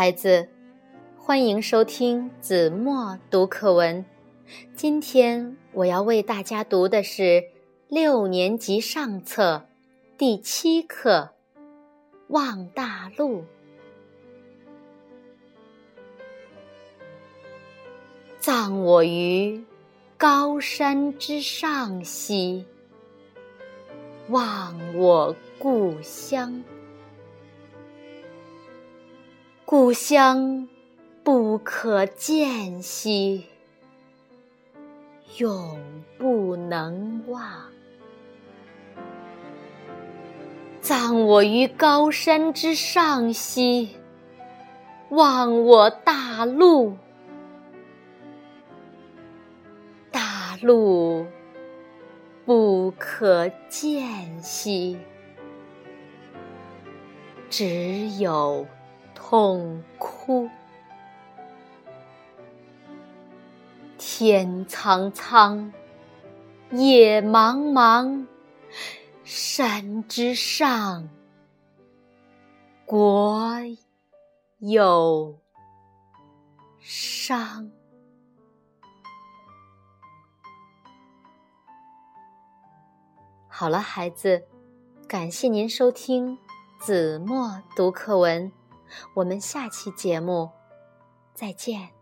孩子，欢迎收听子墨读课文。今天我要为大家读的是六年级上册第七课《望大陆》。葬我于高山之上兮，望我故乡。故乡不可见兮，永不能忘。葬我于高山之上兮，望我大陆。大陆不可见兮，只有。痛哭，天苍苍，野茫茫，山之上，国有伤。好了，孩子，感谢您收听子墨读课文。我们下期节目再见。